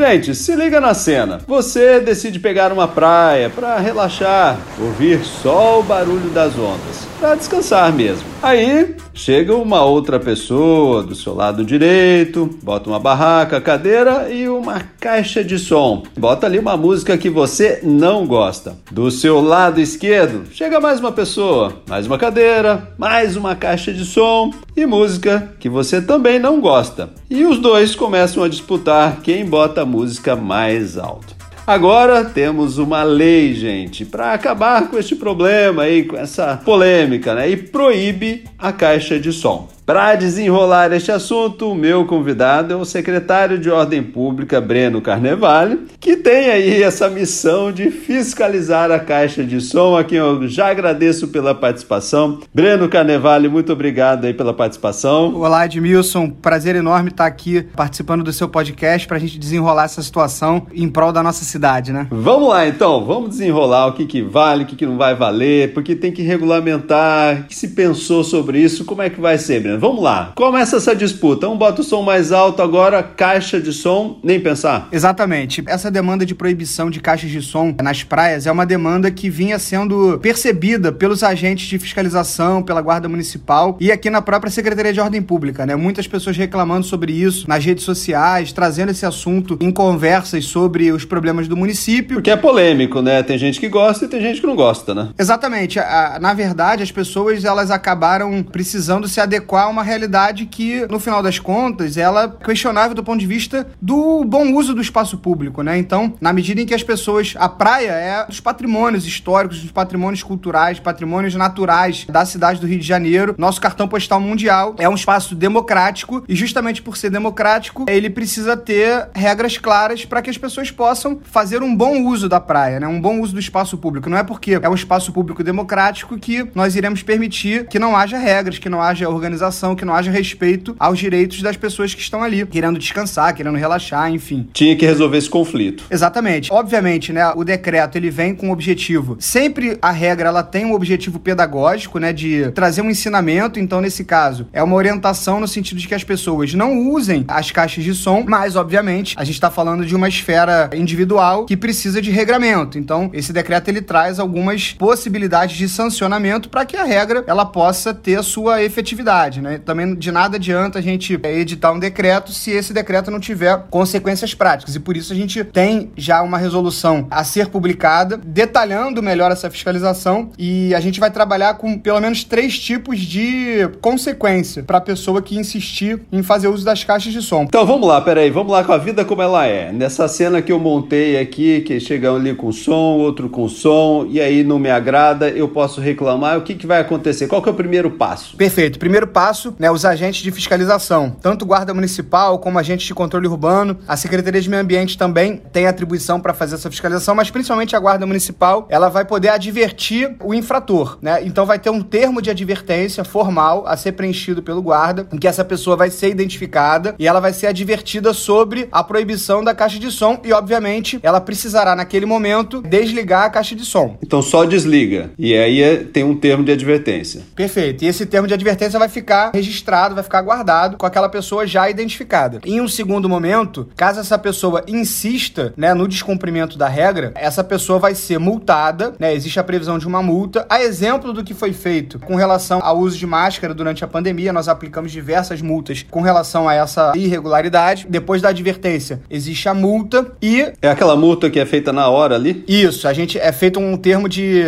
Gente, se liga na cena. Você decide pegar uma praia para relaxar, ouvir só o barulho das ondas, para descansar mesmo. Aí chega uma outra pessoa do seu lado direito, bota uma barraca, cadeira e uma caixa de som. Bota ali uma música que você não gosta. Do seu lado esquerdo chega mais uma pessoa, mais uma cadeira, mais uma caixa de som e música que você também não gosta. E os dois começam a disputar quem bota a música mais alto. Agora temos uma lei, gente, para acabar com este problema aí, com essa polêmica, né? E proíbe a caixa de som. Para desenrolar este assunto, o meu convidado é o secretário de Ordem Pública, Breno Carnevale, que tem aí essa missão de fiscalizar a caixa de som, a quem eu já agradeço pela participação. Breno Carnevale, muito obrigado aí pela participação. Olá, Edmilson. Prazer enorme estar aqui participando do seu podcast para a gente desenrolar essa situação em prol da nossa cidade, né? Vamos lá, então. Vamos desenrolar o que, que vale, o que, que não vai valer, porque tem que regulamentar. O que se pensou sobre isso? Como é que vai ser, Breno? Vamos lá. Começa essa disputa. Um bota o som mais alto, agora caixa de som, nem pensar. Exatamente. Essa demanda de proibição de caixas de som nas praias é uma demanda que vinha sendo percebida pelos agentes de fiscalização, pela Guarda Municipal e aqui na própria Secretaria de Ordem Pública, né? Muitas pessoas reclamando sobre isso nas redes sociais, trazendo esse assunto em conversas sobre os problemas do município. Porque é polêmico, né? Tem gente que gosta e tem gente que não gosta, né? Exatamente. Na verdade, as pessoas elas acabaram precisando se adequar uma realidade que, no final das contas, ela é questionável do ponto de vista do bom uso do espaço público, né? Então, na medida em que as pessoas. A praia é dos patrimônios históricos, dos patrimônios culturais, patrimônios naturais da cidade do Rio de Janeiro. Nosso cartão postal mundial é um espaço democrático e, justamente por ser democrático, ele precisa ter regras claras para que as pessoas possam fazer um bom uso da praia, né? Um bom uso do espaço público. Não é porque é um espaço público democrático que nós iremos permitir que não haja regras, que não haja organização que não haja respeito aos direitos das pessoas que estão ali, querendo descansar, querendo relaxar, enfim. Tinha que resolver esse conflito. Exatamente. Obviamente, né, o decreto ele vem com um objetivo. Sempre a regra ela tem um objetivo pedagógico, né, de trazer um ensinamento, então nesse caso, é uma orientação no sentido de que as pessoas não usem as caixas de som, mas obviamente, a gente está falando de uma esfera individual que precisa de regramento. Então, esse decreto ele traz algumas possibilidades de sancionamento para que a regra ela possa ter a sua efetividade, né? Né? Também de nada adianta a gente editar um decreto se esse decreto não tiver consequências práticas. E por isso a gente tem já uma resolução a ser publicada, detalhando melhor essa fiscalização. E a gente vai trabalhar com pelo menos três tipos de consequência para a pessoa que insistir em fazer uso das caixas de som. Então vamos lá, peraí, vamos lá com a vida como ela é. Nessa cena que eu montei aqui, que chega ali com som, outro com som, e aí não me agrada, eu posso reclamar. O que, que vai acontecer? Qual que é o primeiro passo? Perfeito. Primeiro passo né, os agentes de fiscalização, tanto Guarda Municipal como agentes de controle urbano. A Secretaria de Meio Ambiente também tem atribuição para fazer essa fiscalização, mas principalmente a Guarda Municipal, ela vai poder advertir o infrator, né? Então vai ter um termo de advertência formal a ser preenchido pelo guarda, em que essa pessoa vai ser identificada e ela vai ser advertida sobre a proibição da caixa de som e, obviamente, ela precisará naquele momento desligar a caixa de som. Então só desliga. E aí é, tem um termo de advertência. Perfeito. E esse termo de advertência vai ficar registrado, vai ficar guardado com aquela pessoa já identificada. Em um segundo momento, caso essa pessoa insista, né, no descumprimento da regra, essa pessoa vai ser multada, né? Existe a previsão de uma multa. A exemplo do que foi feito com relação ao uso de máscara durante a pandemia, nós aplicamos diversas multas com relação a essa irregularidade. Depois da advertência, existe a multa e é aquela multa que é feita na hora ali? Isso, a gente é feito um termo de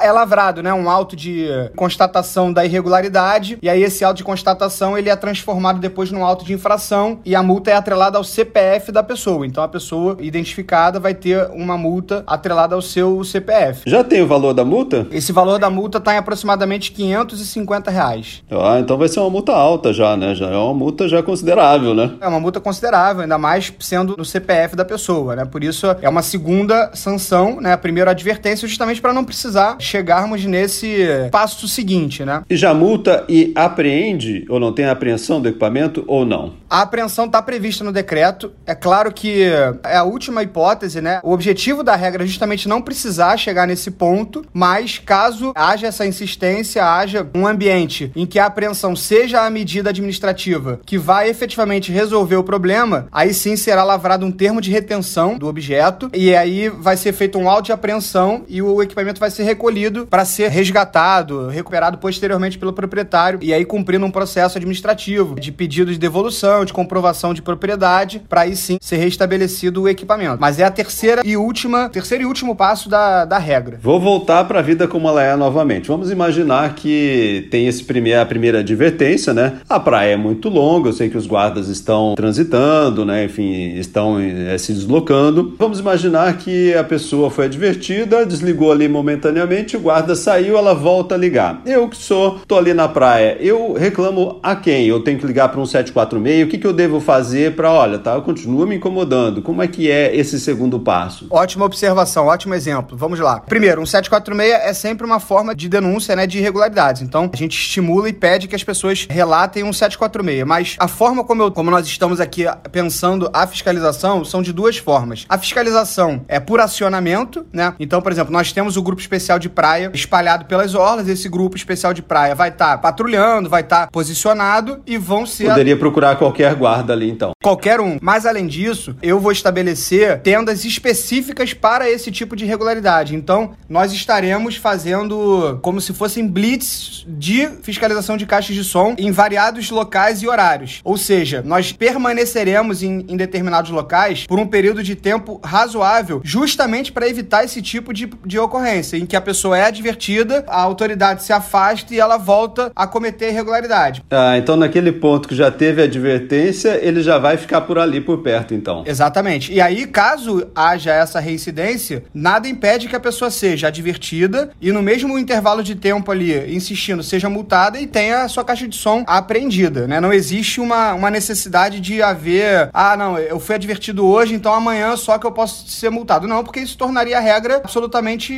é lavrado, né? Um auto de constatação da irregularidade e aí esse auto de constatação ele é transformado depois num auto de infração e a multa é atrelada ao CPF da pessoa. Então a pessoa identificada vai ter uma multa atrelada ao seu CPF. Já tem o valor da multa? Esse valor da multa está em aproximadamente 550 reais. Ah, então vai ser uma multa alta já, né? Já é uma multa já considerável, né? É uma multa considerável, ainda mais sendo no CPF da pessoa, né? Por isso é uma segunda sanção, né? A primeira advertência justamente para não precisar chegarmos nesse passo seguinte, né? E já multa e apreende ou não tem apreensão do equipamento ou não? A apreensão está prevista no decreto. É claro que é a última hipótese, né? O objetivo da regra é justamente não precisar chegar nesse ponto, mas caso haja essa insistência, haja um ambiente em que a apreensão seja a medida administrativa que vai efetivamente resolver o problema, aí sim será lavrado um termo de retenção do objeto e aí vai ser feito um auto de apreensão e o equipamento vai ser recolhido para ser resgatado, recuperado posteriormente pelo proprietário e aí cumprindo um processo administrativo de pedido de devolução, de comprovação de propriedade, para aí sim ser restabelecido o equipamento. Mas é a terceira e última, terceiro e último passo da, da regra. Vou voltar para a vida como ela é novamente. Vamos imaginar que tem esse primeiro, a primeira advertência, né? A praia é muito longa, eu sei que os guardas estão transitando, né? Enfim, estão é, se deslocando. Vamos imaginar que a pessoa foi advertida, desligou ali momentaneamente, o guarda saiu, ela volta a ligar. Eu que sou, tô ali na praia, eu reclamo a quem? Eu tenho que ligar para um 746? O que, que eu devo fazer para, olha, tá, continua me incomodando. Como é que é esse segundo passo? Ótima observação, ótimo exemplo. Vamos lá. Primeiro, um 746 é sempre uma forma de denúncia, né, de irregularidades. Então, a gente estimula e pede que as pessoas relatem um 746, mas a forma como, eu, como nós estamos aqui pensando a fiscalização são de duas formas. A fiscalização é por acionamento, né? Então, por exemplo, nós temos o grupo especial de praia espalhado pelas orlas, esse grupo especial de praia vai estar tá patrulhando, vai estar tá posicionado e vão ser Poderia procurar qualquer guarda ali então. Qualquer um. Mas além disso, eu vou estabelecer tendas específicas para esse tipo de irregularidade. Então, nós estaremos fazendo como se fossem blitz de fiscalização de caixas de som em variados locais e horários. Ou seja, nós permaneceremos em, em determinados locais por um período de tempo razoável, justamente para evitar esse tipo de, de ocorrência, em que a pessoa é advertida, a autoridade se afasta e ela volta a cometer irregularidade. Ah, então naquele ponto que já teve advertência, ele já vai ficar por ali, por perto, então. Exatamente. E aí, caso haja essa reincidência, nada impede que a pessoa seja advertida e no mesmo intervalo de tempo ali, insistindo, seja multada e tenha a sua caixa de som apreendida, né? Não existe uma, uma necessidade de haver, ah, não, eu fui advertido hoje, então amanhã só que eu posso ser multado. Não, porque isso tornaria a regra absolutamente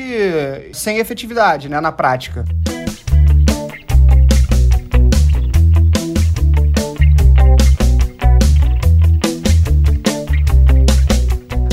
sem efetividade, né, na prática.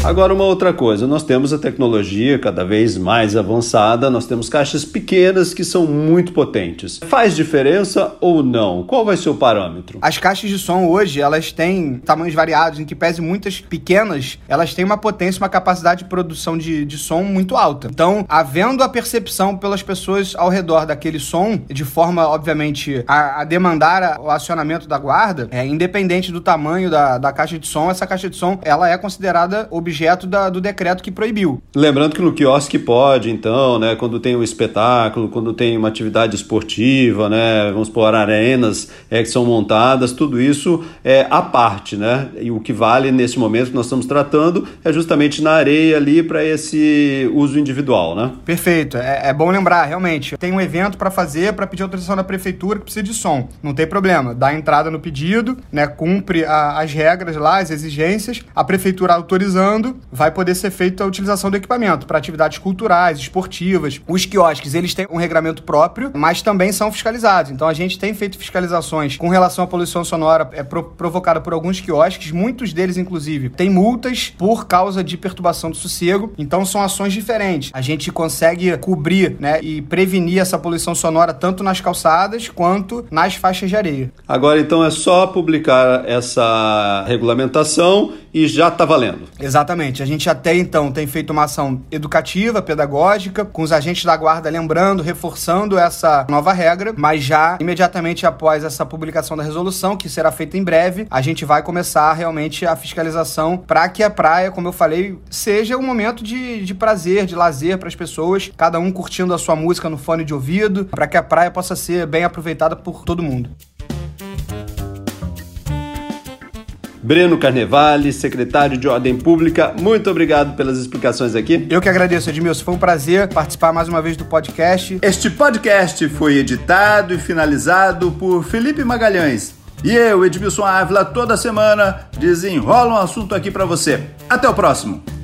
Agora, uma outra coisa, nós temos a tecnologia cada vez mais avançada, nós temos caixas pequenas que são muito potentes. Faz diferença ou não? Qual vai ser o parâmetro? As caixas de som hoje, elas têm tamanhos variados, em que pese muitas pequenas, elas têm uma potência, uma capacidade de produção de, de som muito alta. Então, havendo a percepção pelas pessoas ao redor daquele som, de forma, obviamente, a, a demandar o acionamento da guarda, é, independente do tamanho da, da caixa de som, essa caixa de som, ela é considerada objeto objeto da, do decreto que proibiu. Lembrando que no quiosque pode, então, né, quando tem um espetáculo, quando tem uma atividade esportiva, né, vamos por arenas é, que são montadas, tudo isso é à parte, né? E o que vale nesse momento que nós estamos tratando é justamente na areia ali para esse uso individual, né? Perfeito. É, é bom lembrar, realmente, tem um evento para fazer, para pedir autorização da prefeitura que precisa de som. Não tem problema. Dá entrada no pedido, né, cumpre a, as regras lá, as exigências, a prefeitura autorizando vai poder ser feita a utilização do equipamento para atividades culturais, esportivas. Os quiosques, eles têm um regulamento próprio, mas também são fiscalizados. Então a gente tem feito fiscalizações com relação à poluição sonora é, pro, provocada por alguns quiosques, muitos deles inclusive têm multas por causa de perturbação do sossego. Então são ações diferentes. A gente consegue cobrir, né, e prevenir essa poluição sonora tanto nas calçadas quanto nas faixas de areia. Agora então é só publicar essa regulamentação e já está valendo. Exatamente. A gente até então tem feito uma ação educativa, pedagógica, com os agentes da guarda lembrando, reforçando essa nova regra, mas já imediatamente após essa publicação da resolução, que será feita em breve, a gente vai começar realmente a fiscalização para que a praia, como eu falei, seja um momento de, de prazer, de lazer para as pessoas, cada um curtindo a sua música no fone de ouvido, para que a praia possa ser bem aproveitada por todo mundo. Breno Carnevale, secretário de Ordem Pública, muito obrigado pelas explicações aqui. Eu que agradeço, Edmilson. Foi um prazer participar mais uma vez do podcast. Este podcast foi editado e finalizado por Felipe Magalhães. E eu, Edmilson Ávila, toda semana desenrola um assunto aqui para você. Até o próximo!